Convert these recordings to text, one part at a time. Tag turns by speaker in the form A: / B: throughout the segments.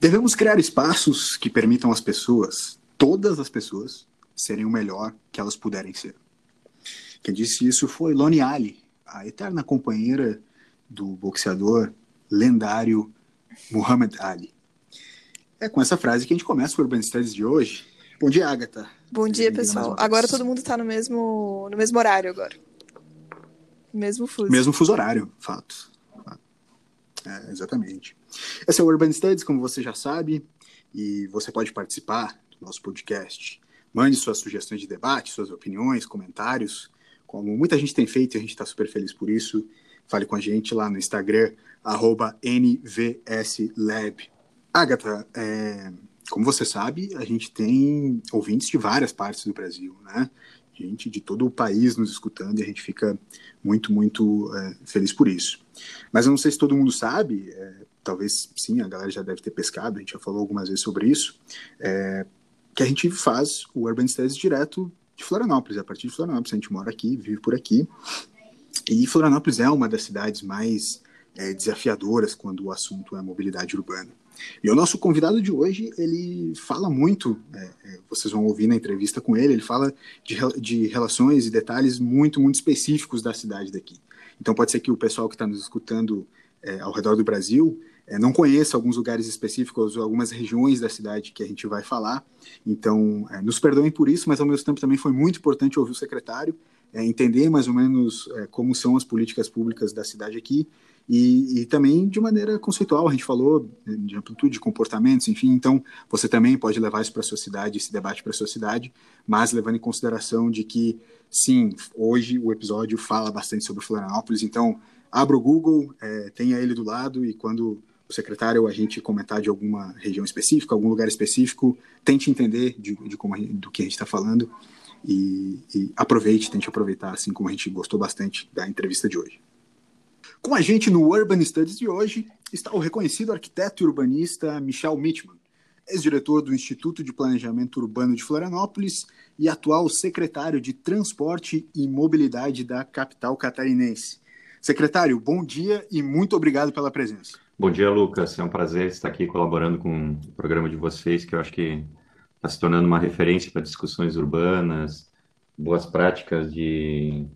A: Devemos criar espaços que permitam às pessoas, todas as pessoas, serem o melhor que elas puderem ser. Quem disse isso foi Lonnie Ali, a eterna companheira do boxeador lendário Muhammad Ali. É com essa frase que a gente começa o Urban Studies de hoje. Bom dia, Agatha.
B: Bom dia, pessoal. Agora todo mundo está no mesmo, no mesmo horário agora. Mesmo fuso.
A: Mesmo fuso horário, fato. É, exatamente. Esse é o Urban Studies, como você já sabe, e você pode participar do nosso podcast. Mande suas sugestões de debate, suas opiniões, comentários, como muita gente tem feito e a gente está super feliz por isso. Fale com a gente lá no Instagram, NVSLab. Agatha, é, como você sabe, a gente tem ouvintes de várias partes do Brasil, né? Gente de todo o país nos escutando e a gente fica muito, muito é, feliz por isso. Mas eu não sei se todo mundo sabe, é, talvez sim, a galera já deve ter pescado, a gente já falou algumas vezes sobre isso, é, que a gente faz o Urban Studies direto de Florianópolis, a partir de Florianópolis, a gente mora aqui, vive por aqui, e Florianópolis é uma das cidades mais é, desafiadoras quando o assunto é mobilidade urbana. E o nosso convidado de hoje, ele fala muito, é, é vocês vão ouvir na entrevista com ele, ele fala de, de relações e detalhes muito, muito específicos da cidade daqui. Então pode ser que o pessoal que está nos escutando é, ao redor do Brasil é, não conheça alguns lugares específicos, algumas regiões da cidade que a gente vai falar. Então, é, nos perdoem por isso, mas ao mesmo tempo também foi muito importante ouvir o secretário, é, entender mais ou menos é, como são as políticas públicas da cidade aqui e, e, também de maneira conceitual, a gente falou de amplitude de comportamentos, enfim, então você também pode levar isso para a sua cidade, esse debate para a sua cidade, mas levando em consideração de que, sim, hoje o episódio fala bastante sobre Florianópolis, então abra o Google, é, tenha ele do lado e quando o secretário ou a gente comentar de alguma região específica, algum lugar específico, tente entender de, de como do que a gente está falando e, e aproveite, tente aproveitar, assim como a gente gostou bastante da entrevista de hoje. Com a gente no Urban Studies de hoje está o reconhecido arquiteto e urbanista Michel Mitman, ex-diretor do Instituto de Planejamento Urbano de Florianópolis e atual secretário de Transporte e Mobilidade da capital catarinense. Secretário, bom dia e muito obrigado pela presença.
C: Bom dia, Lucas. É um prazer estar aqui colaborando com o programa de vocês, que eu acho que está se tornando uma referência para discussões urbanas, boas práticas de,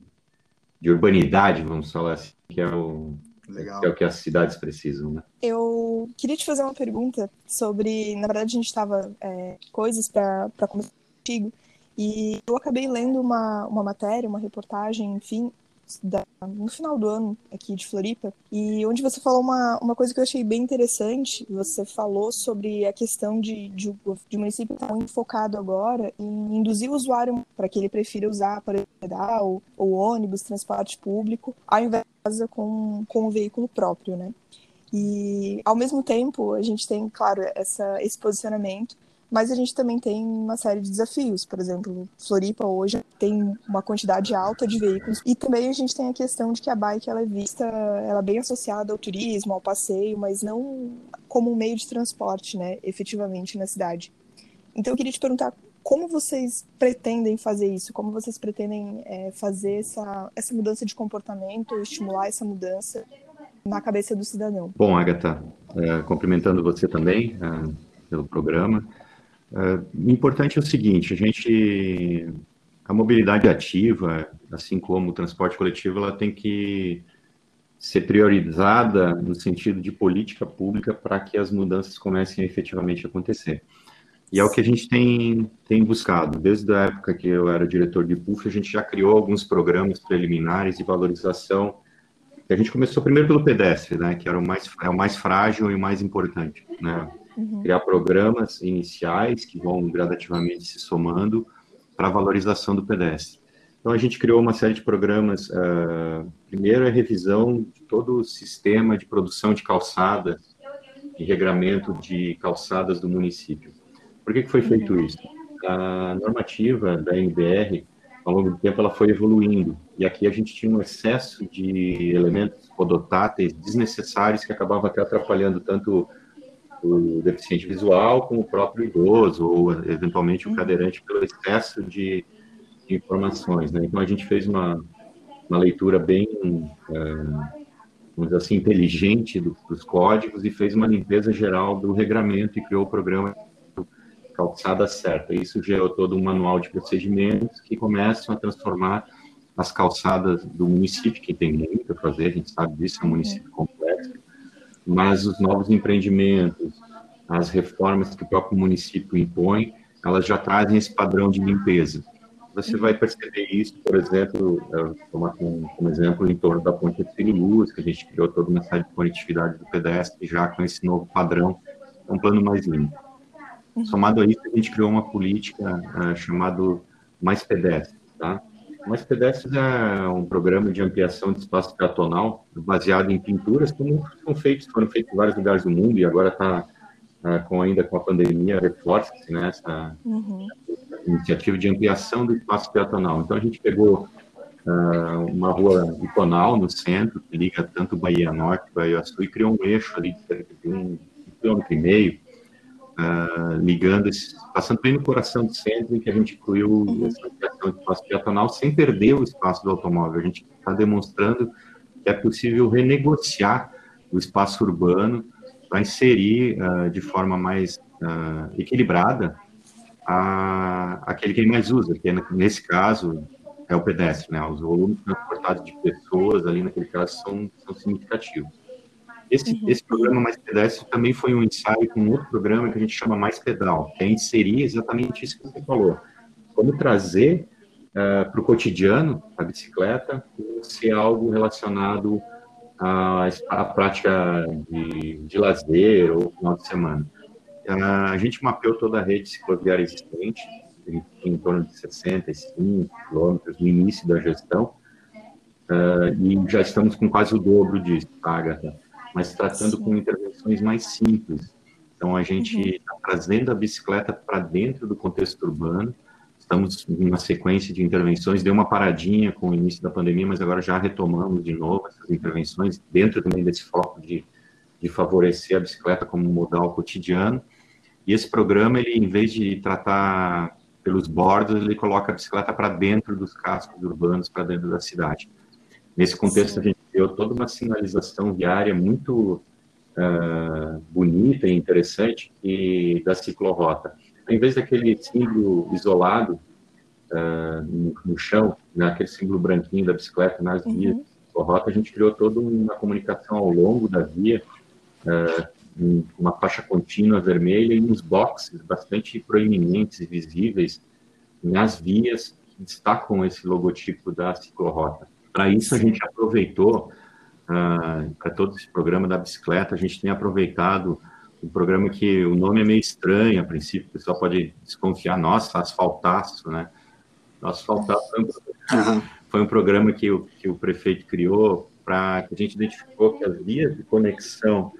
C: de urbanidade, vamos falar assim que é o, Legal. Que é o que as cidades precisam, né?
B: Eu queria te fazer uma pergunta sobre, na verdade, a gente estava é, coisas para começar contigo e eu acabei lendo uma, uma matéria, uma reportagem, enfim, da, no final do ano aqui de Floripa, e onde você falou uma, uma coisa que eu achei bem interessante. Você falou sobre a questão de, de, o município estar muito focado agora em induzir o usuário para que ele prefira usar para pedal ou ônibus, transporte público, ao invés de com, com o veículo próprio, né? E ao mesmo tempo, a gente tem, claro, essa, esse posicionamento mas a gente também tem uma série de desafios. Por exemplo, Floripa hoje tem uma quantidade alta de veículos e também a gente tem a questão de que a bike ela é vista, ela é bem associada ao turismo, ao passeio, mas não como um meio de transporte, né, efetivamente na cidade. Então eu queria te perguntar como vocês pretendem fazer isso? Como vocês pretendem é, fazer essa, essa mudança de comportamento, estimular essa mudança na cabeça do cidadão?
C: Bom, Agatha, é, cumprimentando você também é, pelo programa. Uh, importante é o seguinte, a gente, a mobilidade ativa, assim como o transporte coletivo, ela tem que ser priorizada no sentido de política pública para que as mudanças comecem a efetivamente acontecer. E é o que a gente tem, tem buscado. Desde a época que eu era diretor de PUF, a gente já criou alguns programas preliminares de valorização. A gente começou primeiro pelo pedestre, né, que era o mais, é o mais frágil e o mais importante. Né? Uhum. criar programas iniciais que vão gradativamente se somando para a valorização do pedestre. Então, a gente criou uma série de programas. Uh, primeiro, a revisão de todo o sistema de produção de calçadas e regramento de calçadas do município. Por que, que foi feito uhum. isso? A normativa da MBR, ao longo do tempo, ela foi evoluindo. E aqui a gente tinha um excesso de elementos podotáteis desnecessários que acabavam até atrapalhando tanto o deficiente visual como o próprio idoso ou eventualmente o uhum. cadeirante pelo excesso de, de informações, né? Então a gente fez uma uma leitura bem, é, vamos dizer assim, inteligente do, dos códigos e fez uma limpeza geral do regramento e criou o programa Calçada Certa. Isso gerou todo um manual de procedimentos que começam a transformar as calçadas do município, que tem muito a fazer, a gente sabe disso, é um município complexo, mas os novos empreendimentos, as reformas que o próprio município impõe, elas já trazem esse padrão de limpeza. Você vai perceber isso, por exemplo, tomar como, como, exemplo em torno da ponte de Luz, que a gente criou toda uma série de conectividade do pedestre já com esse novo padrão, um plano mais limpo. Uhum. Somado a isso, a gente criou uma política uh, chamado Mais Pedestre, tá? Mais Pedestres é um programa de ampliação de espaço peatonal baseado em pinturas, como são feitos, foram feitos em vários lugares do mundo e agora está uh, com ainda com a pandemia reforça-se né, essa uhum. iniciativa de ampliação do espaço peatonal. Então a gente pegou uh, uma rua iconal no centro que liga tanto Bahia Norte, Bahia Sul e criou um eixo ali de cerca de um quilômetro e meio uh, ligando, esse, passando bem no coração do centro, em que a gente incluiu essa ampliação de espaço peatonal sem perder o espaço do automóvel. A gente está demonstrando que é possível renegociar o espaço urbano para inserir uh, de forma mais uh, equilibrada a, aquele que ele mais usa, que é, nesse caso é o pedestre, né? Os volumes transportados de pessoas ali naquele caso são, são significativos. Esse, uhum. esse programa Mais Pedestre também foi um ensaio com outro programa que a gente chama Mais Pedal, que é inserir exatamente isso que você falou. Como trazer uh, para o cotidiano a bicicleta ser algo relacionado à, à prática de, de lazer ou final de semana. Uh, a gente mapeou toda a rede cicloviária existente, em torno de 65 quilômetros no início da gestão, uh, e já estamos com quase o dobro disso, tá, Agatha? Mas tratando Sim. com intervenções mais simples. Então, a gente está uhum. trazendo a bicicleta para dentro do contexto urbano, estamos em uma sequência de intervenções, deu uma paradinha com o início da pandemia, mas agora já retomamos de novo essas intervenções, dentro também desse foco de, de favorecer a bicicleta como modal cotidiano. E esse programa, ele, em vez de tratar pelos bordos, ele coloca a bicicleta para dentro dos cascos urbanos, para dentro da cidade. Nesse contexto, Sim. a gente deu toda uma sinalização viária muito uh, bonita e interessante e da ciclorrota. Em vez daquele símbolo isolado uh, no, no, chão, né, aquele símbolo branquinho da bicicleta nas uhum. vias ciclorrota, a gente criou toda uma comunicação ao longo da via, uh, uma faixa contínua vermelha e uns boxes bastante proeminentes e visíveis nas vias que destacam esse logotipo da ciclorrota. Para isso, a gente aproveitou, uh, ah, para todo esse programa da bicicleta, a gente tem aproveitado um programa que o nome é meio estranho a princípio, o pessoal pode desconfiar, nossa, asfaltaço, né? Asfaltaço foi um, foi um programa que o, que o prefeito criou para que a gente identificou que as vias de conexão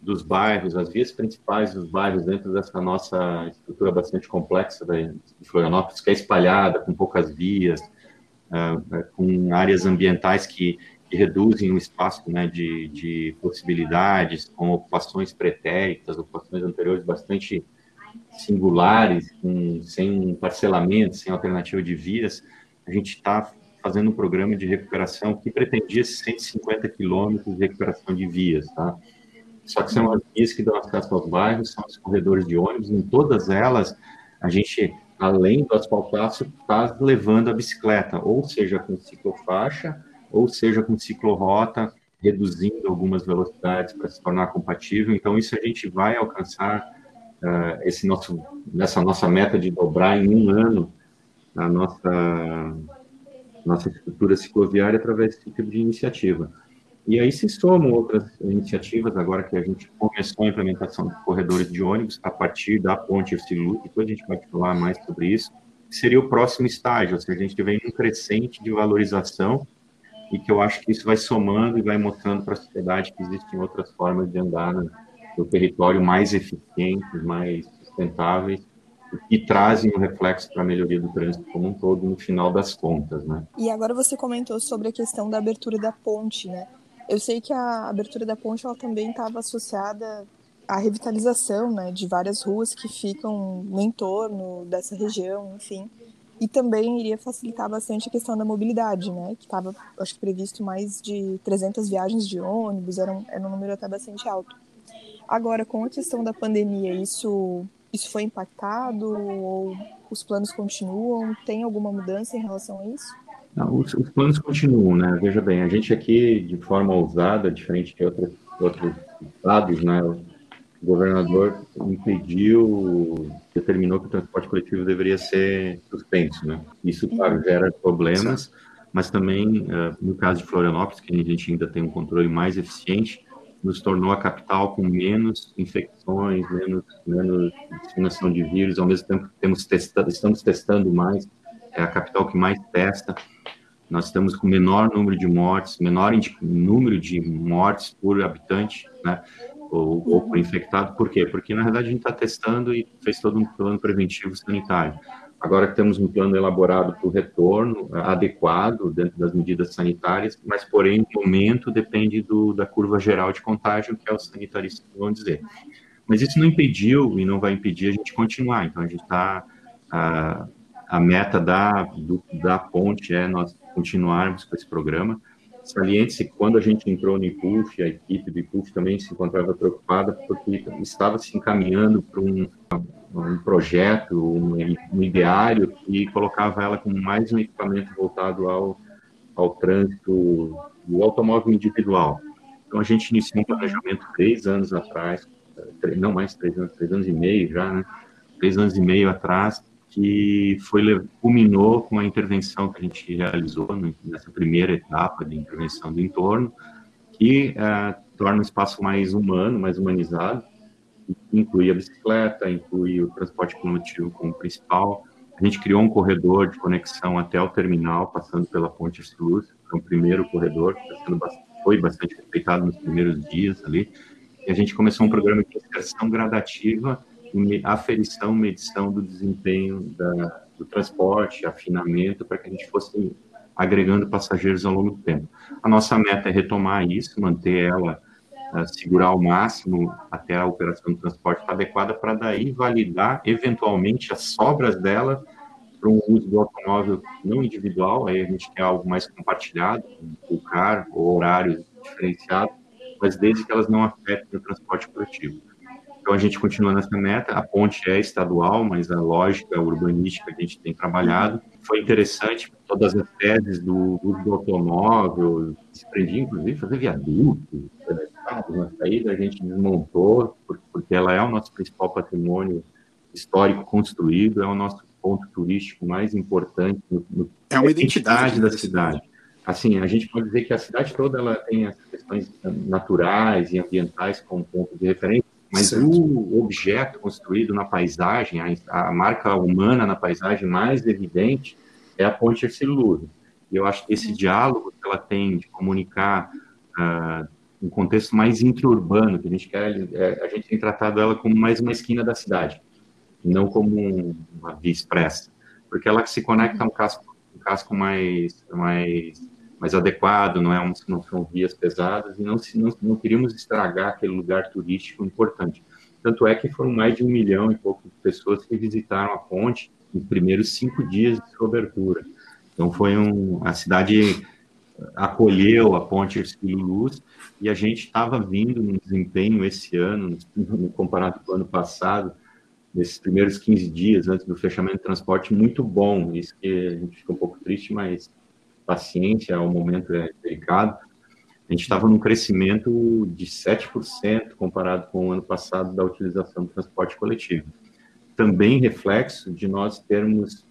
C: dos bairros, as vias principais dos bairros dentro dessa nossa estrutura bastante complexa de Florianópolis, que é espalhada, com poucas vias, com áreas ambientais que, que, reduzem o espaço né, de, de possibilidades, com ocupações pretéritas, ocupações anteriores bastante singulares, com, sem parcelamento, sem alternativa de vias, a gente está fazendo um programa de recuperação que pretendia 150 quilômetros de recuperação de vias, tá? Só que são as vias que dão acesso aos bairros, são os corredores de ônibus, em todas elas a gente além do asfaltaço, está levando a bicicleta, ou seja com ciclofaixa, ou seja com ciclorota, reduzindo algumas velocidades para se tornar compatível. Então, isso a gente vai alcançar uh, esse nosso, nessa nossa meta de dobrar em um ano a nossa, nossa estrutura cicloviária através desse tipo de iniciativa. E aí se somam outras iniciativas, agora que a gente começou a implementação de corredores de ônibus a partir da ponte Ursilu, depois a gente vai falar mais sobre isso, que seria o próximo estágio, ou seja, a gente vem um crescente de valorização e que eu acho que isso vai somando e vai mostrando para a sociedade que existem outras formas de andar no, no território mais eficientes, mais sustentáveis e trazem um reflexo para a melhoria do trânsito como um todo no final das contas, né?
B: E agora você comentou sobre a questão da abertura da ponte, né? Eu sei que a abertura da ponte ela também estava associada à revitalização né, de várias ruas que ficam no entorno dessa região, enfim. E também iria facilitar bastante a questão da mobilidade, né? Que estava, acho que, previsto mais de 300 viagens de ônibus, era um, era um número até bastante alto. Agora, com a questão da pandemia, isso, isso foi impactado ou os planos continuam? Tem alguma mudança em relação a isso?
C: Não, os, os, planos continuam, né? Veja bem, a gente aqui, de forma ousada, diferente de outros, outros estados, né? O governador impediu, determinou que o transporte coletivo deveria ser suspenso, né? Isso, claro, gera problemas, mas também, eh, no caso de Florianópolis, que a gente ainda tem um controle mais eficiente, nos tornou a capital com menos infecções, menos, menos disseminação de vírus, ao mesmo tempo temos testado, estamos testando mais, é a capital que mais testa, nós estamos com menor número de mortes, menor número de mortes por habitante, né, ou, ou por infectado, por quê? Porque, na verdade, a gente está testando e fez todo um plano preventivo sanitário. Agora temos um plano elaborado para o retorno adequado dentro das medidas sanitárias, mas, porém, o momento depende do, da curva geral de contágio, que é os sanitaristas vão dizer. Mas isso não impediu e não vai impedir a gente continuar. Então, a gente está. A, a meta da, do, da ponte é nós continuarmos com esse programa. Saliente-se quando a gente entrou no IPUF, a equipe do IPUF também se encontrava preocupada porque estava se encaminhando para um um projeto, um, um ideário que colocava ela como mais um equipamento voltado ao, ao trânsito do automóvel individual. Então, a gente iniciou um planejamento três anos atrás, não mais três anos, três anos e meio já, né? Três anos e meio atrás, que foi culminou com a intervenção que a gente realizou nessa primeira etapa de intervenção do entorno, que uh, torna o espaço mais humano, mais humanizado, inclui a bicicleta, inclui o transporte coletivo como principal. A gente criou um corredor de conexão até o terminal, passando pela Ponte Luz, que é o primeiro corredor, que tá foi bastante respeitado nos primeiros dias ali. E a gente começou um programa de inserção gradativa aferição, medição do desempenho da, do transporte, afinamento, para que a gente fosse agregando passageiros ao longo do tempo. A nossa meta é retomar isso, manter ela segurar ao máximo até a operação do transporte estar adequada para daí validar eventualmente as sobras dela para um uso do automóvel não individual, aí a gente quer algo mais compartilhado, o car ou horários diferenciados, mas desde que elas não afetem o transporte coletivo. Então a gente continua nessa meta, a ponte é estadual, mas a lógica urbanística que a gente tem trabalhado foi interessante, todas as teses do uso do automóvel, se prendia inclusive fazer viaduto, na saída a gente desmontou, porque ela é o nosso principal patrimônio histórico construído, é o nosso ponto turístico mais importante. No, no,
A: é uma identidade
C: da cidade. Assim, a gente pode dizer que a cidade toda ela tem as questões naturais e ambientais como ponto de referência, mas certo. o objeto construído na paisagem, a, a, marca humana na paisagem mais evidente é a ponte Erciludo. E eu acho que esse diálogo que ela tem de comunicar uh, um contexto mais intraurbano, que a gente quer, é, a gente tem tratado ela como mais uma esquina da cidade, não como um, uma via expressa, porque ela se conecta a um casco, um casco mais, mais, mais adequado, não, é um, não são vias pesadas, e não, não, não queríamos estragar aquele lugar turístico importante. Tanto é que foram mais de um milhão e pouco de pessoas que visitaram a ponte nos primeiros cinco dias de sua abertura. Então foi um, a cidade acolheu a Ponte Ercílio Luz e a gente estava vindo num desempenho esse ano, comparado com o ano passado, nesses primeiros 15 dias antes do fechamento do transporte, muito bom. Isso que a gente fica um pouco triste, mas paciência, o momento é delicado. A gente estava num crescimento de 7% comparado com o ano passado da utilização do transporte coletivo. Também reflexo de nós termos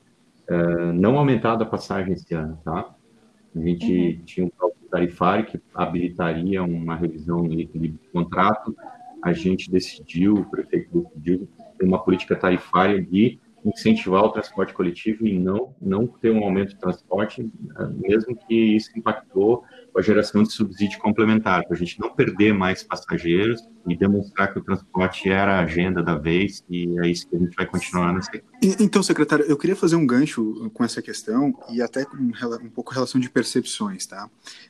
C: uh, não aumentado a passagem esse ano, tá? A gente uhum. tinha um cálculo tarifário que habilitaria uma revisão de contrato. A gente decidiu, o prefeito decidiu, ter uma política tarifária de incentivar o transporte coletivo e não, não ter um aumento de transporte, mesmo que isso impactou a geração de subsídio complementar, para a gente não perder mais passageiros e demonstrar que o transporte era a agenda da vez e é isso que a gente vai continuar nessa.
A: Então, secretário, eu queria fazer um gancho com essa questão e até com um pouco relação de percepções, tá?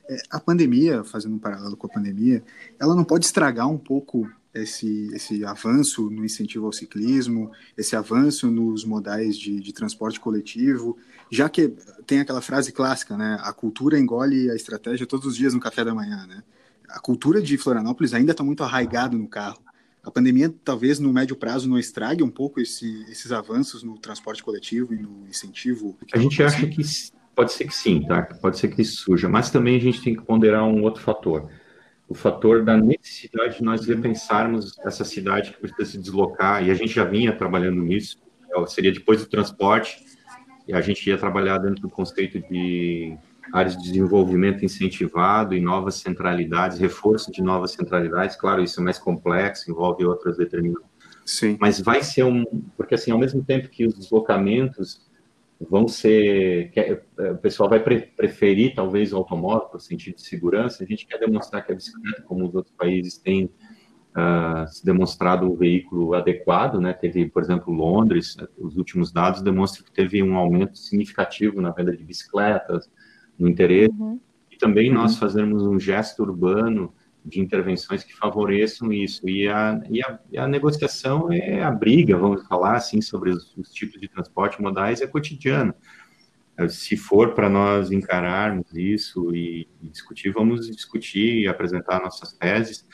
A: É, a pandemia, fazendo um paralelo com a pandemia, ela não pode estragar um pouco esse, esse avanço no incentivo ao ciclismo, esse avanço nos modais de, de transporte coletivo, já que tem aquela frase clássica, né? A cultura engole a estratégia todos os dias no café da manhã, né? A cultura de Florianópolis ainda está muito arraigada no carro. A pandemia talvez no médio prazo não estrague um pouco esse, esses avanços no transporte coletivo e no incentivo.
C: A gente acha que pode ser que sim, tá? Pode ser que isso surja, mas também a gente tem que ponderar um outro fator o fator da necessidade de nós repensarmos essa cidade que precisa se deslocar, e a gente já vinha trabalhando nisso, seria depois do transporte, e a gente ia trabalhar dentro do conceito de áreas de desenvolvimento incentivado e novas centralidades, reforço de novas centralidades, claro, isso é mais complexo, envolve outras determinações. Sim. Mas vai ser um, porque assim, ao mesmo tempo que os deslocamentos vão ser. É, o pessoal vai pre preferir talvez o automóvel por sentido de segurança. A gente quer demonstrar que a bicicleta, como os outros países, tem uh, se demonstrado um veículo adequado. Né? Teve, por exemplo, Londres, os últimos dados demonstram que teve um aumento significativo na venda de bicicletas, no interesse. Uhum. E também uhum. nós fazermos um gesto urbano de intervenções que favoreçam isso. E a, e a, e a, negociação é a briga, vamos falar assim, sobre os, os tipos de transporte modais, é cotidiana. É, se for para nós encararmos isso e, e, discutir, vamos discutir e apresentar nossas teses,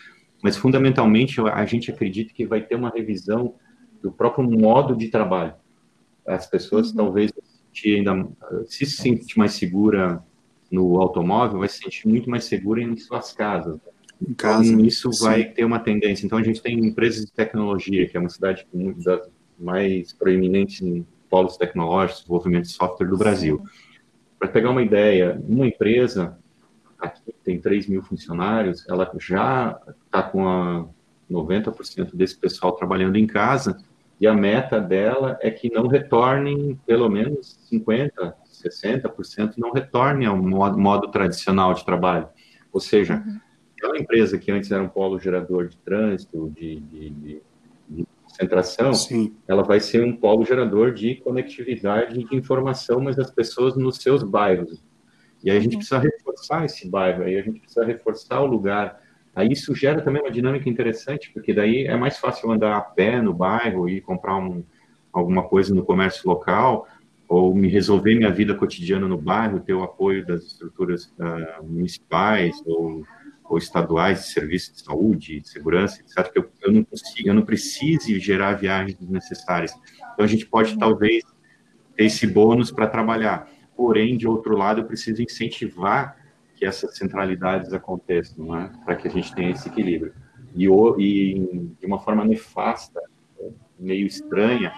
C: mas fundamentalmente a gente acredita que vai ter uma revisão do próprio modo de trabalho. As pessoas uhum. talvez se ainda se sentir mais segura no automóvel, vai se sentir muito mais segura em suas casas em casa. Então, isso sim. vai ter uma tendência. Então, a gente tem empresas de tecnologia, que é uma cidade com das mais proeminentes em polos tecnológicos, desenvolvimento de software do Brasil. Para pegar uma ideia, uma empresa, aqui tem 3 mil funcionários, ela já está com a 90% desse pessoal trabalhando em casa, e a meta dela é que não retornem, pelo menos 50%, 60% não retornem ao modo, modo tradicional de trabalho. Ou seja, uhum aquela empresa que antes era um polo gerador de trânsito, de, de, de, de concentração, Sim. ela vai ser um polo gerador de conectividade de informação, mas das pessoas nos seus bairros. E aí a gente uhum. precisa reforçar esse bairro, aí a gente precisa reforçar o lugar. Aí isso gera também uma dinâmica interessante, porque daí é mais fácil andar a pé no bairro e comprar um, alguma coisa no comércio local, ou me resolver minha vida cotidiana no bairro, ter o apoio das estruturas uh, municipais ou ou estaduais de serviços de saúde, de segurança, etc., que eu, eu não consigo, eu não precise gerar viagens desnecessárias. Então, a gente pode, talvez, ter esse bônus para trabalhar. Porém, de outro lado, eu preciso incentivar que essas centralidades aconteçam, é? para que a gente tenha esse equilíbrio. E, e de uma forma nefasta, meio estranha,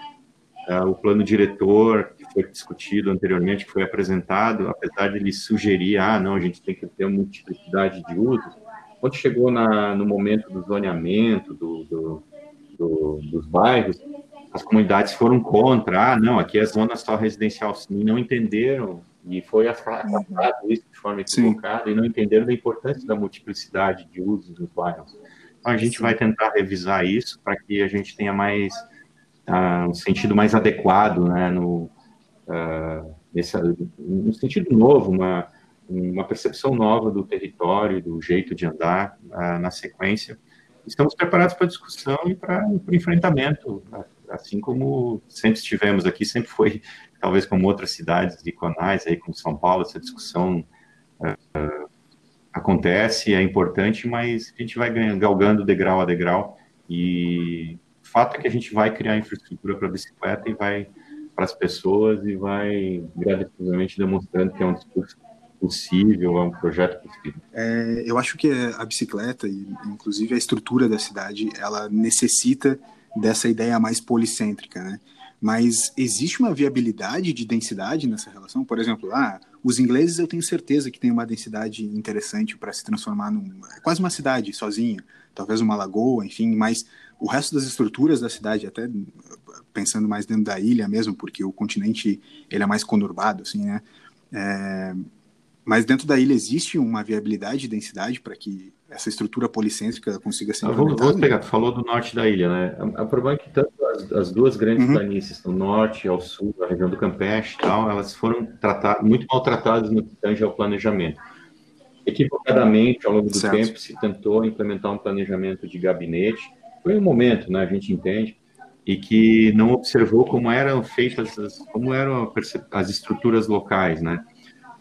C: uh, o plano diretor foi discutido anteriormente, que foi apresentado, apesar de ele sugerir, ah, não, a gente tem que ter uma multiplicidade de usos, quando chegou na, no momento do zoneamento do, do, do, dos bairros, as comunidades foram contra, ah, não, aqui é zona só residencial, e não entenderam, e foi afastado isso de forma equivocada, Sim. e não entenderam da importância da multiplicidade de usos nos bairros. Então, a gente Sim. vai tentar revisar isso para que a gente tenha mais uh, um sentido mais adequado, né, no, uh, um sentido novo, uma, uma percepção nova do território, do jeito de andar uh, na sequência. Estamos preparados para discussão e para o enfrentamento, assim como sempre estivemos aqui, sempre foi, talvez como outras cidades iconais, aí como São Paulo, essa discussão uh, acontece, é importante, mas a gente vai galgando degrau a degrau e fato é que a gente vai criar infraestrutura para bicicleta e vai para as pessoas e vai gradativamente demonstrando que é um discurso possível, é um projeto possível.
A: É, eu acho que a bicicleta e inclusive a estrutura da cidade, ela necessita dessa ideia mais policêntrica, né? Mas existe uma viabilidade de densidade nessa relação? Por exemplo, ah, os ingleses eu tenho certeza que tem uma densidade interessante para se transformar num é quase uma cidade sozinha, talvez uma lagoa, enfim, mas o resto das estruturas da cidade, até pensando mais dentro da ilha mesmo, porque o continente ele é mais conurbado, assim, né? É, mas dentro da ilha existe uma viabilidade de densidade para que essa estrutura policêntrica consiga ser
C: ah, vamos, vamos pegar, tu falou do norte da ilha, né? O problema é que tanto as, as duas grandes uhum. planícies, do norte ao sul, a região do Campeche e tal, elas foram muito maltratadas no que tange ao planejamento. Equivocadamente, ao longo do certo. tempo, se tentou implementar um planejamento de gabinete, foi um momento, né, a gente entende, e que não observou como eram feitas, as, como eram as estruturas locais, né?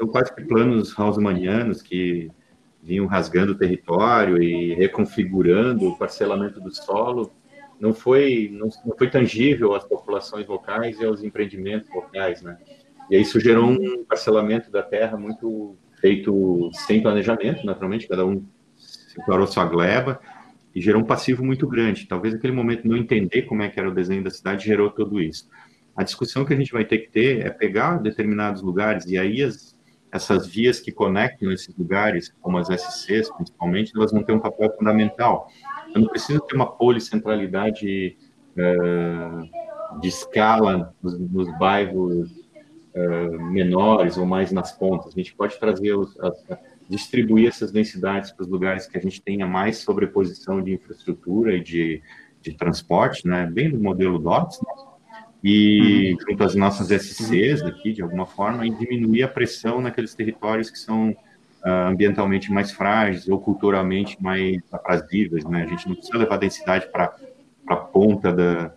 C: Então, quase que planos haussmannianos que vinham rasgando o território e reconfigurando o parcelamento do solo, não foi, não, não foi tangível às populações locais e aos empreendimentos locais, né? E isso gerou um parcelamento da terra muito feito sem planejamento, naturalmente, cada um separou sua gleba, e gerou um passivo muito grande. Talvez aquele momento não entender como é que era o desenho da cidade gerou tudo isso. A discussão que a gente vai ter que ter é pegar determinados lugares e aí as, essas vias que conectam esses lugares, como as SCs principalmente, elas vão ter um papel fundamental. Eu não preciso ter uma policentralidade uh, de escala nos, nos bairros uh, menores ou mais nas pontas. A gente pode trazer os, as, distribuir essas densidades para os lugares que a gente tenha mais sobreposição de infraestrutura e de, de transporte, né? bem no modelo DOTS, né? E uhum. junto às nossas SCs aqui, de alguma forma, e diminuir a pressão naqueles territórios que são uh, ambientalmente mais frágeis ou culturalmente mais aprazíveis. Né? A gente não precisa levar densidade para a ponta da,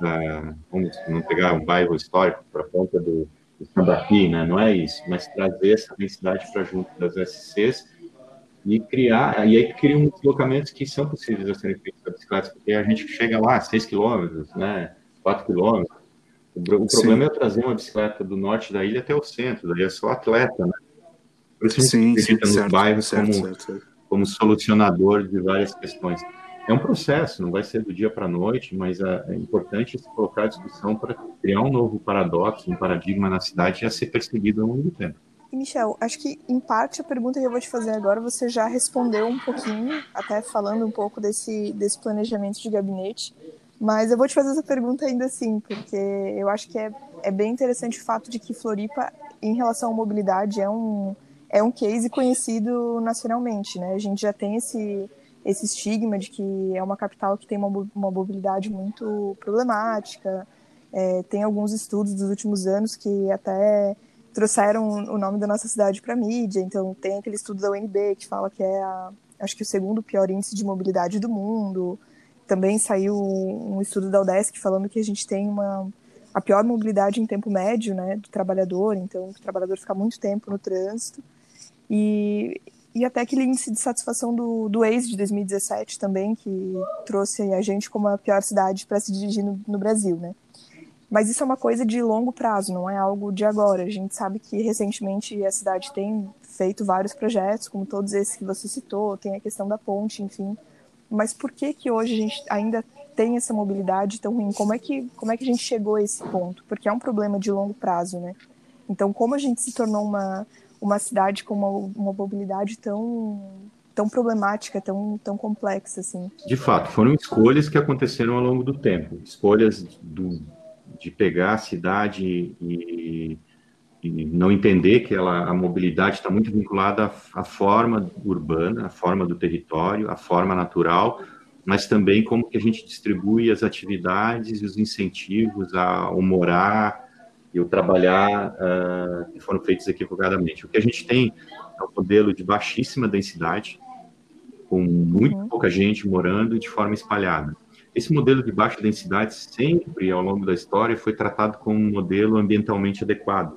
C: da, vamos não pegar um bairro histórico, para a ponta do, Tambaqui, né? Não é isso, mas trazer essa densidade para junto das SCs e criar, e aí criam deslocamentos que são possíveis a serem feitos para bicicletas, porque a gente chega lá, 6 quilômetros, né, 4 quilômetros. O, o problema é trazer uma bicicleta do norte da ilha até o centro, daí é só atleta, né? Por isso a gente acredita nos certo, bairros certo, como, certo. como solucionador de várias questões é um processo, não vai ser do dia para a noite, mas é, é, importante se colocar à discussão para criar um novo paradoxo, um paradigma na cidade a ser percebido ao longo do tempo.
B: E Michel, acho que em parte a pergunta que eu vou te fazer agora você já respondeu um pouquinho, até falando um pouco desse, desse planejamento de gabinete, mas eu vou te fazer essa pergunta ainda assim, porque eu acho que é, é bem interessante o fato de que Floripa, em relação à mobilidade, é um, é um case conhecido nacionalmente, né? A gente já tem esse esse estigma de que é uma capital que tem uma, uma mobilidade muito problemática. É, tem alguns estudos dos últimos anos que até trouxeram o nome da nossa cidade para a mídia. Então, tem aquele estudo da UNB que fala que é, a, acho que, o segundo pior índice de mobilidade do mundo. Também saiu um estudo da UDESC falando que a gente tem uma, a pior mobilidade em tempo médio né, do trabalhador. Então, o trabalhador fica muito tempo no trânsito. E e até aquele índice de satisfação do, do ex de 2017 também, que trouxe a gente como a pior cidade para se dirigir no, no, Brasil, né? Mas isso é uma coisa de longo prazo, não é algo de agora. A gente sabe que recentemente a cidade tem feito vários projetos, como todos esses que você citou, tem a questão da ponte, enfim. Mas por que que hoje a gente ainda tem essa mobilidade tão ruim? Como é que, como é que a gente chegou a esse ponto? Porque é um problema de longo prazo, né? Então, como a gente se tornou uma, uma cidade com uma, uma mobilidade tão tão problemática, tão, tão complexa assim.
C: De fato, foram escolhas que aconteceram ao longo do tempo, escolhas do, de pegar a cidade e, e não entender que ela, a mobilidade está muito vinculada à, à, forma urbana, à forma do território, à forma natural, mas também como que a gente distribui as atividades e os incentivos ao morar, e o trabalhar uh, que foram feitos equivocadamente. O que a gente tem é um modelo de baixíssima densidade, com muito uhum. pouca gente morando de forma espalhada. Esse modelo de baixa densidade sempre, ao longo da história, foi tratado como um modelo ambientalmente adequado.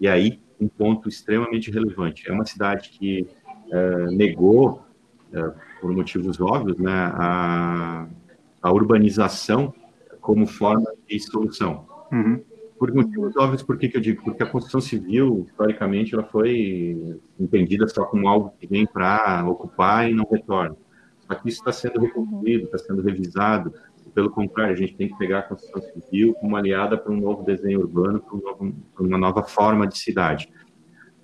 C: E aí, um ponto extremamente relevante. É uma cidade que uh, negou, uh, por motivos óbvios, né, a, a urbanização como forma de solução. Uhum. Por motivos óbvios, por que, que eu digo? Porque a construção civil, historicamente, ela foi entendida só como algo que vem para ocupar e não retorna. Só que isso está sendo reconstruído, está sendo revisado. Pelo contrário, a gente tem que pegar a construção civil como aliada para um novo desenho urbano, para, um novo, para uma nova forma de cidade.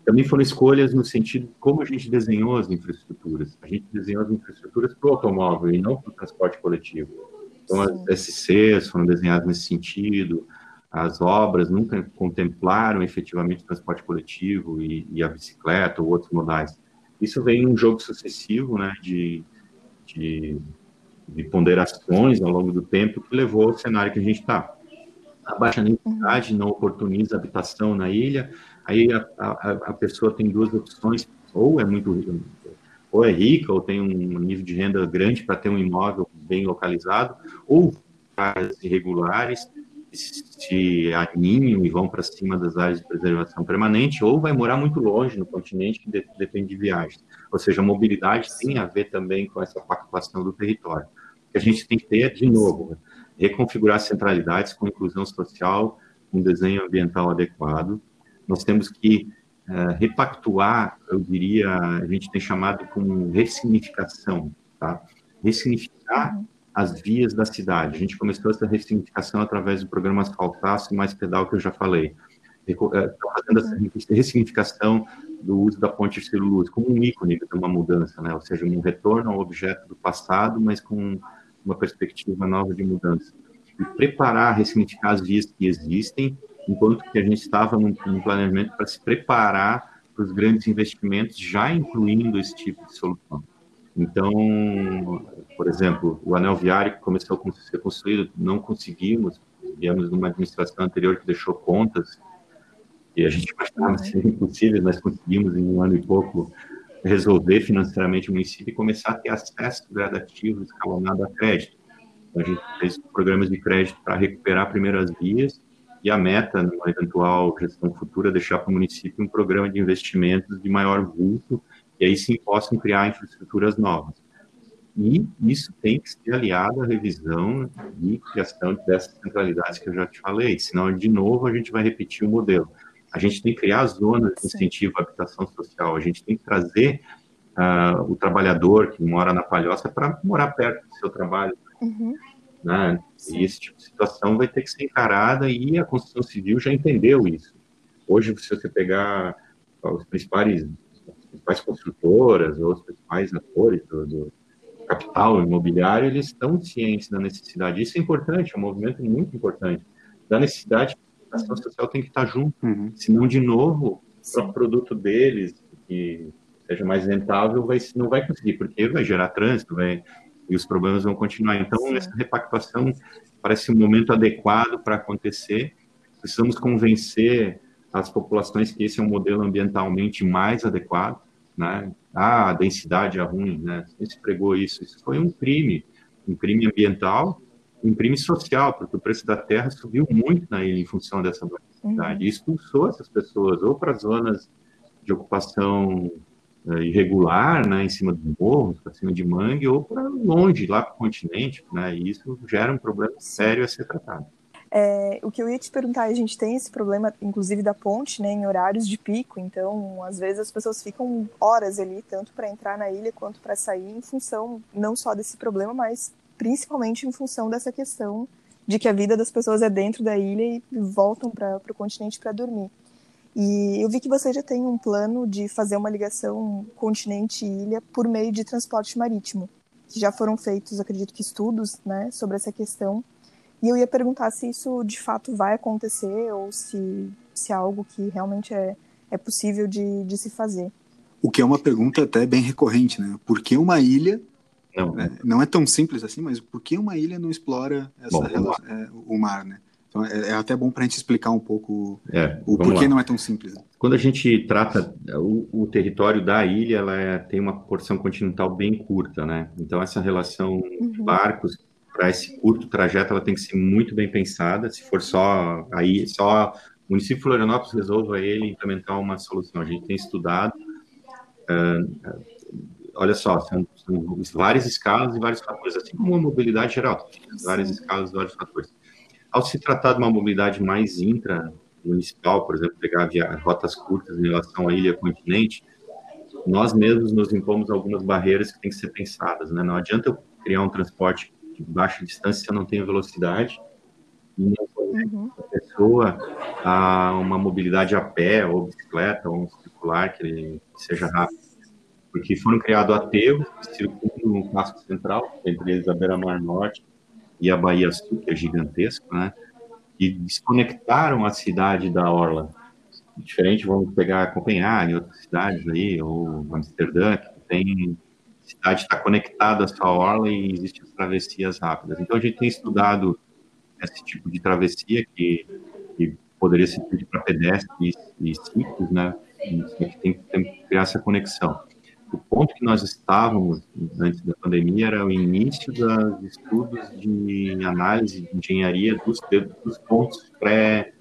C: Também foram escolhas no sentido de como a gente desenhou as infraestruturas. A gente desenhou as infraestruturas para o automóvel e não para o transporte coletivo. Então, as SCs foram desenhadas nesse sentido, as obras nunca contemplaram efetivamente o transporte coletivo e, e, a bicicleta ou outros modais. Isso vem um jogo sucessivo né, de, de, de, ponderações ao longo do tempo que levou ao cenário que a gente está. A baixa densidade não oportuniza habitação na ilha, aí a, a, a, pessoa tem duas opções, ou é muito ou é rica ou tem um nível de renda grande para ter um imóvel bem localizado, ou áreas irregulares se aninham e vão para cima das áreas de preservação permanente, ou vai morar muito longe no continente, que depende de viagens. Ou seja, a mobilidade tem a ver também com essa pactuação do território. O que a gente tem que ter, de novo, reconfigurar centralidades com inclusão social, um desenho ambiental adequado. Nós temos que uh, repactuar, eu diria, a gente tem chamado como ressignificação, tá? Ressignificar uhum as vias da cidade. A gente começou essa ressignificação através do programa Asfaltaço e Mais Pedal, que eu já falei. Eh, fazendo essa ressignificação do uso da ponte de celulose como um ícone de uma mudança, né? ou seja, um retorno ao objeto do passado, mas com uma perspectiva nova de mudança. E preparar, ressignificar as vias que existem, enquanto que a gente estava num, num planejamento para se preparar para os grandes investimentos, já incluindo esse tipo de solução. Então, por exemplo, o anel viário que começou a ser construído, não conseguimos, viemos numa administração anterior que deixou contas, e a gente imaginava ser impossível, nós conseguimos em um ano e pouco resolver financeiramente o município e começar a ter acesso gradativo, escalonado a crédito. Então, a gente fez programas de crédito para recuperar primeiras vias e a meta, numa eventual gestão futura, é deixar para o município um programa de investimentos de maior vulto e aí sim possam criar infraestruturas novas. E isso tem que ser aliado à revisão e criação dessas centralidades que eu já te falei, senão, de novo, a gente vai repetir o modelo. A gente tem que criar zonas de incentivo à habitação social, a gente tem que trazer uh, o trabalhador que mora na Palhoça para morar perto do seu trabalho. Uhum. Né? E esse tipo de situação vai ter que ser encarada e a construção civil já entendeu isso. Hoje, se você pegar os principais principais construtoras ou os principais atores do, do, capital imobiliário, eles estão cientes da necessidade. Isso é importante, é um movimento muito importante. Da necessidade a ação social tem que estar junto. Uhum. Senão, de novo, o produto deles, que seja mais rentável, vai, não vai conseguir, porque vai gerar trânsito, vai, e os problemas vão continuar. Então, Sim. essa repactuação parece um momento adequado para acontecer. Precisamos convencer as populações que esse é um modelo ambientalmente mais adequado, né? Ah, a densidade é ruim, né? Se pregou isso? Isso foi um crime, um crime ambiental, um crime social, porque o preço da terra subiu muito na ilha em função dessa densidade uhum. e expulsou essas pessoas ou para zonas de ocupação uh, irregular, né, em cima do morro, para cima de mangue, ou para longe, lá para o continente, né? E isso gera um problema sério a ser tratado.
B: É, o que eu ia te perguntar, a gente tem esse problema, inclusive da ponte, né, em horários de pico, então às vezes as pessoas ficam horas ali, tanto para entrar na ilha quanto para sair, em função não só desse problema, mas principalmente em função dessa questão de que a vida das pessoas é dentro da ilha e voltam para o continente para dormir. E eu vi que você já tem um plano de fazer uma ligação continente-ilha por meio de transporte marítimo, já foram feitos, acredito que estudos, né, sobre essa questão e eu ia perguntar se isso de fato vai acontecer ou se, se é algo que realmente é, é possível de, de se fazer.
A: O que é uma pergunta até bem recorrente, né? Por que uma ilha não, é, não é tão simples assim, mas por que uma ilha não explora essa bom, relação, é, o mar, né? Então é, é até bom para a gente explicar um pouco é, o porquê lá. não é tão simples. Né?
C: Quando a gente trata o, o território da ilha, ela é, tem uma porção continental bem curta, né? Então essa relação uhum. de barcos para esse curto trajeto ela tem que ser muito bem pensada. Se for só aí, só o município de Florianópolis resolva ele implementar uma solução. A gente tem estudado, uh, olha só, são, são, várias escalas e vários fatores, assim como a mobilidade geral, várias escalas e vários fatores. Ao se tratar de uma mobilidade mais intra municipal, por exemplo, pegar via, rotas curtas em relação à ilha continente, nós mesmos nos impomos algumas barreiras que têm que ser pensadas, né? Não adianta eu criar um transporte de baixa distância não tem velocidade e não uhum. a pessoa a uma mobilidade a pé ou bicicleta ou um circular que, seja rápido. Porque foram criados aterros que circulam no casco central, entre eles a Beira-Mar Norte e a Bahia Sul, que é gigantesco, né? E desconectaram a cidade da Orla. Diferente, vamos pegar Copenhague, outras cidades aí, ou Amsterdã, que tem cidade está conectada à sua orla e existem as travessias rápidas. Então, a gente tem estudado esse tipo de travessia que, que poderia ser feito para pedestres e, ciclos, né? E tem, tem que criar essa conexão. o ponto que nós estávamos antes da pandemia era o início dos estudos de análise de engenharia dos, dos pontos pré,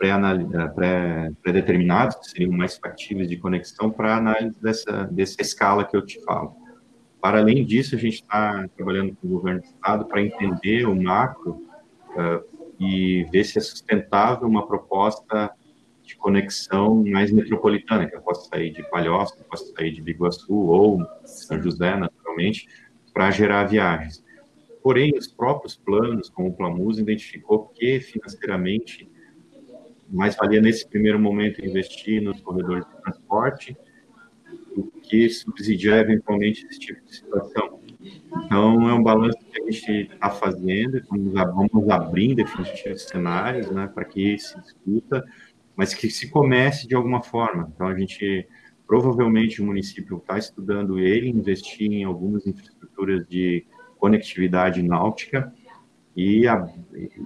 C: pré-determinados, pré, que seriam mais factíveis de conexão para análise dessa, dessa escala que eu te falo. Para além disso, a gente está trabalhando com o governo do estado para entender o macro uh, e ver se é sustentável uma proposta de conexão mais metropolitana, que eu posso sair de Palhoça, eu posso sair de Biguaçu ou São José, naturalmente, para gerar viagens. Porém, os próprios planos, como o Plamus, identificou que financeiramente mais valia nesse primeiro momento investir nos corredores de transporte do que subsidiar eventualmente esse tipo de situação. Então, é um balanço que a gente está fazendo, vamos abrir definitivos cenários né, para que se discuta, mas que se comece de alguma forma. Então, a gente, provavelmente, o município está estudando ele, investir em algumas infraestruturas de conectividade náutica e,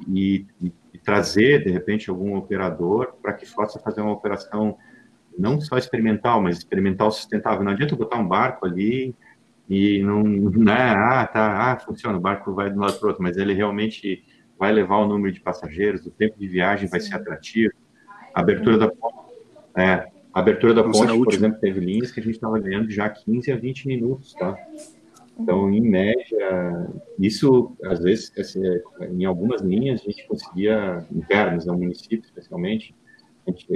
C: e, e trazer, de repente, algum operador para que possa fazer uma operação não só experimental, mas experimental sustentável. Não adianta botar um barco ali e não, né, ah, tá, ah, funciona, o barco vai de um lado para o outro, mas ele realmente vai levar o número de passageiros, o tempo de viagem vai ser atrativo, a abertura da ponte, é, a abertura da ponte, por exemplo, teve linhas que a gente estava ganhando já 15 a 20 minutos, tá? Então, em média, isso, às vezes, em algumas linhas, a gente conseguia, internas ao município, especialmente, gente,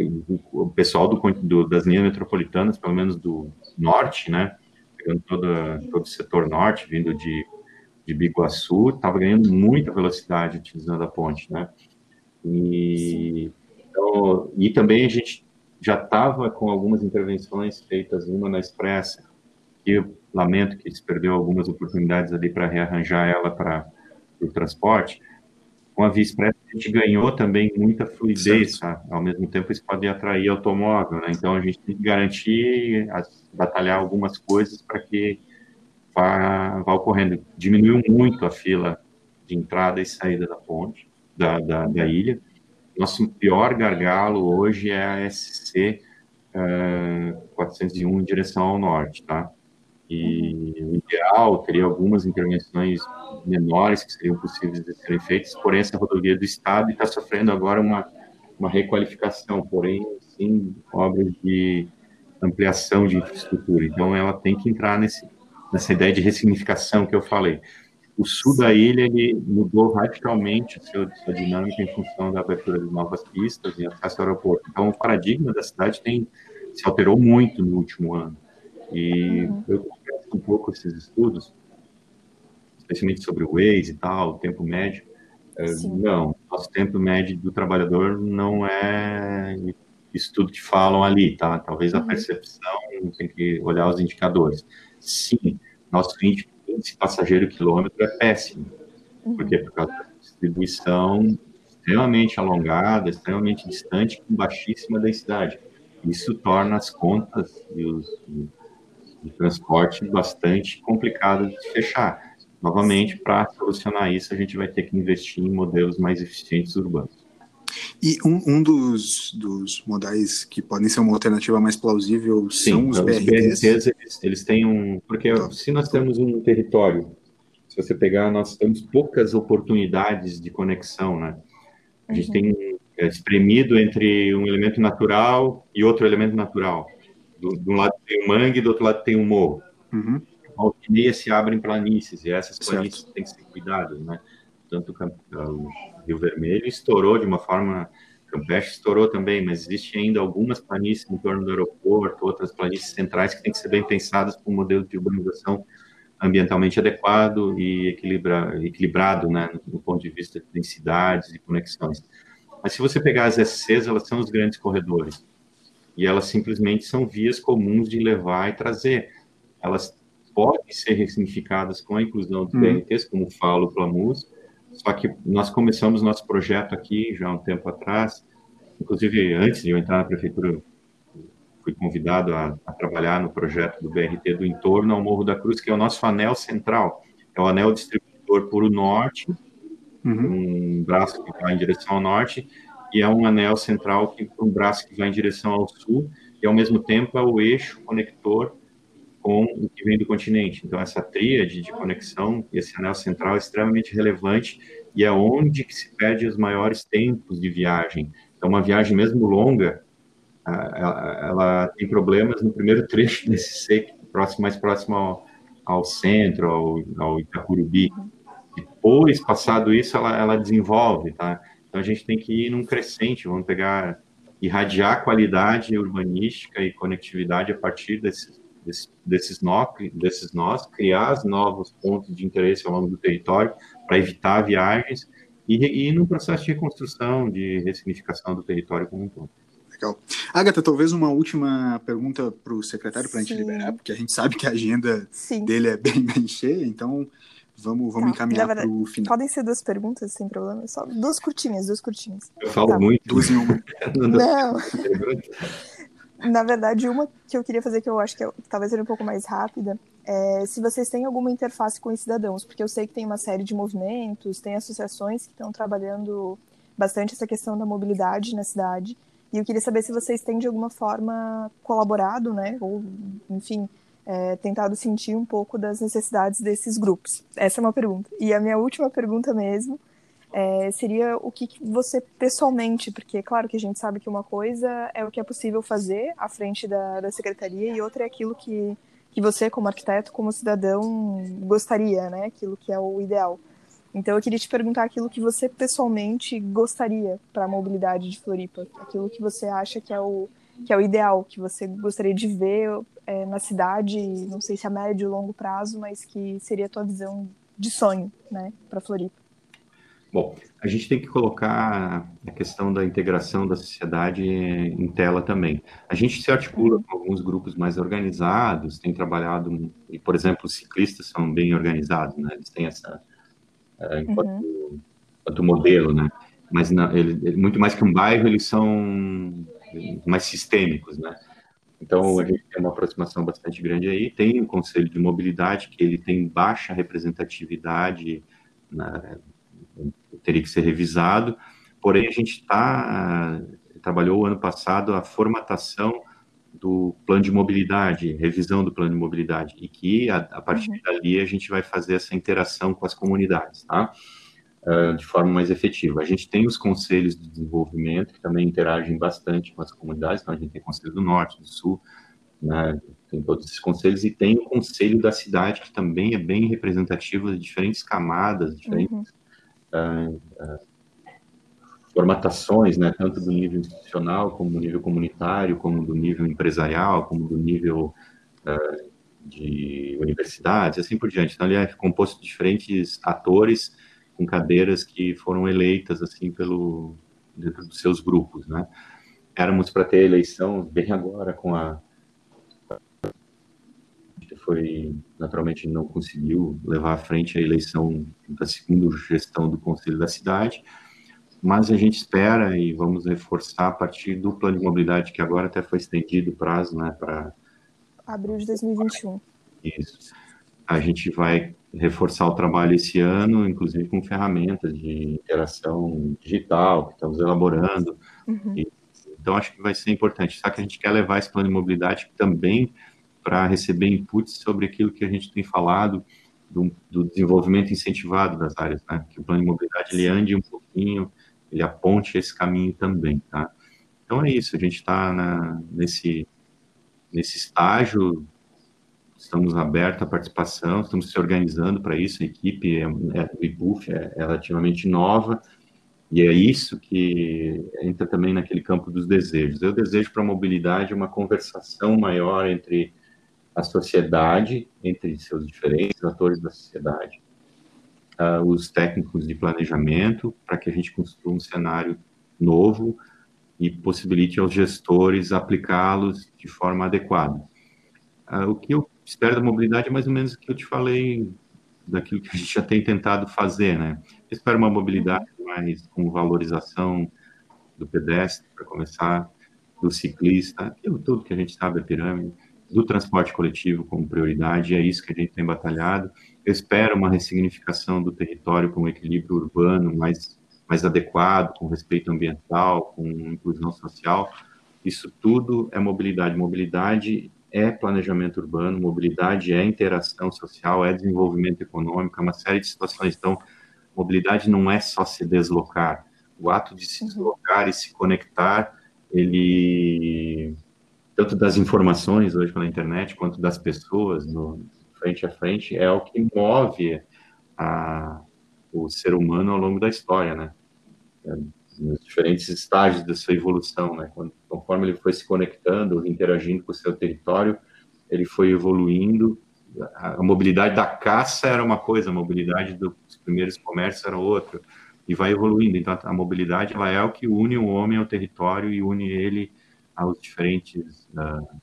C: o pessoal do, do, das linhas metropolitanas, pelo menos do norte, né, pegando toda, todo o setor norte, vindo de, de Biguaçu, estava ganhando muita velocidade utilizando a ponte, né, e, então, e também a gente já estava com algumas intervenções feitas, uma na Expressa, lamento que se perdeu algumas oportunidades ali para rearranjar ela para o transporte, com a Via Express a gente ganhou também muita fluidez, tá? ao mesmo tempo isso pode atrair automóvel, né? então a gente tem que garantir, batalhar algumas coisas para que vá, vá ocorrendo. Diminuiu muito a fila de entrada e saída da ponte, da, da, da ilha. Nosso pior gargalo hoje é a SC uh, 401 em direção ao norte, tá? E o ideal teria algumas intervenções menores que seriam possíveis de serem feitas, porém essa rodovia do Estado está sofrendo agora uma, uma requalificação, porém, sim, obras de ampliação de infraestrutura. Então, ela tem que entrar nesse, nessa ideia de ressignificação que eu falei. O sul da ilha ele mudou radicalmente sua, dinâmica em função da abertura de novas pistas e acesso ao aeroporto. Então, o paradigma da cidade tem se alterou muito no último ano. E uhum. eu um pouco esses estudos, especialmente sobre o Waze e tal, o tempo médio. É, não, nosso tempo médio do trabalhador não é isso tudo que falam ali, tá? Talvez a uhum. percepção tem que olhar os indicadores. Sim, nosso índice passageiro quilômetro é péssimo. Uhum. Por quê? Por causa da distribuição extremamente alongada, extremamente distante, com baixíssima densidade. Isso torna as contas e os, de transporte bastante complicado de fechar. Novamente, para solucionar isso, a gente vai ter que investir em modelos mais eficientes urbanos.
A: E um, um dos, dos modais que podem ser uma alternativa mais plausível Sim, são os BRTs? Os BRTs,
C: eles, eles têm um... Porque tá. se nós temos um território, se você pegar, nós temos poucas oportunidades de conexão, né? A gente uhum. tem é, espremido entre um elemento natural e outro elemento natural do, de um lado tem um mangue, do outro lado tem um morro. Uhum. Alquineia se abrem planícies, e essas planícies têm que ser cuidadas, né? Tanto o Rio Vermelho estourou de uma forma, Campeche estourou também, mas existe ainda algumas planícies em torno do aeroporto, outras planícies centrais que têm que ser bem pensadas com um modelo de urbanização ambientalmente adequado e equilibra, equilibrado, né, do ponto de vista de densidades e conexões. Mas se você pegar as SCs, elas são os grandes corredores e elas simplesmente são vias comuns de levar e trazer. Elas podem ser ressignificadas com a inclusão dos uhum. BRTs, como fala o Plamus, só que nós começamos nosso projeto aqui já há um tempo atrás, inclusive antes de eu entrar na prefeitura, fui convidado a, a trabalhar no projeto do BRT do entorno ao Morro da Cruz, que é o nosso anel central, é o anel distribuidor por o norte, uhum. um braço que vai em direção ao norte, e é um anel central que um braço que vai em direção ao sul e ao mesmo tempo é o eixo conector com o que vem do continente. Então, essa tríade de conexão e esse anel central é extremamente relevante e é onde que se perde os maiores tempos de viagem. Então, uma viagem mesmo longa, ela, tem problemas no primeiro trecho desse seco, próximo, mais próximo ao, ao centro, ao, ao Itacurubi. Depois, passado isso, ela, ela desenvolve, tá? Então, a gente tem que ir num crescente, vamos pegar, irradiar qualidade urbanística e conectividade a partir desses desses, desses, nó, desses nós, criar novos pontos de interesse ao longo do território para evitar viagens e, e no processo de reconstrução, de ressignificação do território como um todo.
A: Legal. Agatha, talvez uma última pergunta para o secretário para a gente liberar, porque a gente sabe que a agenda Sim. dele é bem, bem cheia, então vamos, vamos tá. encaminhar para o final.
B: Podem ser duas perguntas, sem problema, só duas curtinhas, duas curtinhas.
C: Eu falo tá. muito.
A: Duas em uma.
B: Não. Na verdade, uma que eu queria fazer, que eu acho que, é, talvez seja um pouco mais rápida, é se vocês têm alguma interface com os cidadãos, porque eu sei que tem uma série de movimentos, tem associações que estão trabalhando bastante essa questão da mobilidade na cidade, e eu queria saber se vocês têm, de alguma forma, colaborado, né, ou, enfim, é, tentado sentir um pouco das necessidades desses grupos. Essa é uma pergunta. E a minha última pergunta mesmo é, seria o que, que, você pessoalmente, porque claro que a gente sabe que uma coisa é o que é possível fazer à frente da, da secretaria e outra é aquilo que, que você, como arquiteto, como cidadão, gostaria, né? Aquilo que é o ideal. Então eu queria te perguntar aquilo que você pessoalmente gostaria para a mobilidade de Floripa, aquilo que você acha que é o que é o ideal, que você gostaria de ver é, na cidade, não sei se a médio ou longo prazo, mas que seria a tua visão de sonho, né, para Floripa.
C: Bom, a gente tem que colocar a questão da integração da sociedade em tela também. A gente se articula com alguns grupos mais organizados, tem trabalhado, e por exemplo, os ciclistas são bem organizados, né? Eles têm essa é, enquanto, uhum. enquanto, modelo, né? Mas na, ele, muito mais que um bairro, eles são mais sistêmicos, né? Então Sim. a gente tem uma aproximação bastante grande aí. Tem o um conselho de mobilidade que ele tem baixa representatividade na, teria que ser revisado. Porém, a gente está trabalhou o ano passado a formatação do plano de mobilidade, revisão do plano de mobilidade, e que a, a partir uhum. dali a gente vai fazer essa interação com as comunidades, tá? Uh, de forma mais efetiva. A gente tem os conselhos de desenvolvimento que também interagem bastante com as comunidades, então a gente tem conselho do norte, do sul, né, tem todos esses conselhos, e tem o conselho da cidade, que também é bem representativo de diferentes camadas, diferentes uhum formatações, né, tanto do nível institucional, como do nível comunitário, como do nível empresarial, como do nível uh, de universidades, assim por diante. Então, ele é composto de diferentes atores com cadeiras que foram eleitas, assim, pelo, dentro dos seus grupos, né. Éramos para ter eleição bem agora com a foi naturalmente não conseguiu levar à frente a eleição da segunda gestão do Conselho da cidade, mas a gente espera e vamos reforçar a partir do plano de mobilidade que agora até foi estendido o prazo, né, para
B: abril de 2021.
C: Isso. A gente vai reforçar o trabalho esse ano, inclusive com ferramentas de interação digital que estamos elaborando. Uhum. E, então acho que vai ser importante. Só que a gente quer levar esse plano de mobilidade também para receber inputs sobre aquilo que a gente tem falado do, do desenvolvimento incentivado das áreas, né? Que o plano de mobilidade ele ande um pouquinho, ele aponte esse caminho também, tá? Então é isso, a gente está nesse nesse estágio, estamos abertos à participação, estamos se organizando para isso, a equipe é, é, do IBUF é, é relativamente nova, e é isso que entra também naquele campo dos desejos. Eu desejo para a mobilidade uma conversação maior entre a sociedade, entre seus diferentes atores da sociedade, uh, os técnicos de planejamento, para que a gente construa um cenário novo e possibilite aos gestores aplicá-los de forma adequada. Uh, o que eu espero da mobilidade é mais ou menos o que eu te falei daquilo que a gente já tem tentado fazer, né? Espero uma mobilidade mais com valorização do pedestre, para começar, do ciclista, aquilo tudo que a gente sabe, a pirâmide, do transporte coletivo como prioridade, é isso que a gente tem batalhado. Eu espero uma ressignificação do território com um equilíbrio urbano mais, mais adequado, com respeito ambiental, com inclusão social. Isso tudo é mobilidade. Mobilidade é planejamento urbano, mobilidade é interação social, é desenvolvimento econômico, é uma série de situações. Então, mobilidade não é só se deslocar. O ato de se uhum. deslocar e se conectar, ele tanto das informações hoje pela internet quanto das pessoas no frente a frente é o que move a, o ser humano ao longo da história, né? Nos diferentes estágios da sua evolução, né? Conforme ele foi se conectando, interagindo com o seu território, ele foi evoluindo. A, mobilidade da caça era uma coisa, a mobilidade dos primeiros comércios era outra, e vai evoluindo. Então, a, a mobilidade ela é o que une o homem ao território e une ele aos diferentes uh,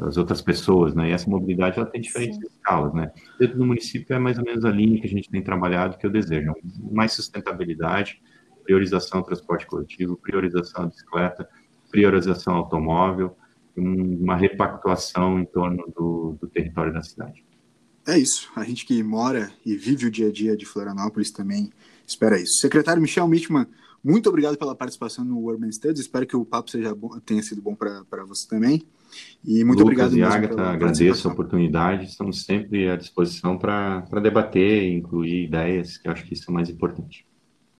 C: as outras pessoas, né? E essa mobilidade ela tem diferentes Sim. escalas, né? Dentro do município é mais ou menos a linha que a gente tem trabalhado que eu desejo, mais sustentabilidade, priorização do transporte coletivo, priorização da bicicleta, priorização automóvel, uma repactuação em torno do, do território da cidade.
A: É isso. A gente que mora e vive o dia a dia de Florianópolis também espera isso. Secretário Michel Mitman, muito obrigado pela participação no Urban Studies. Espero que o papo seja bom, tenha sido bom para você também. E muito
C: Lucas
A: obrigado.
C: E Agatha, agradeço a oportunidade. Estamos sempre à disposição para debater e incluir ideias, que eu acho que isso é mais importante.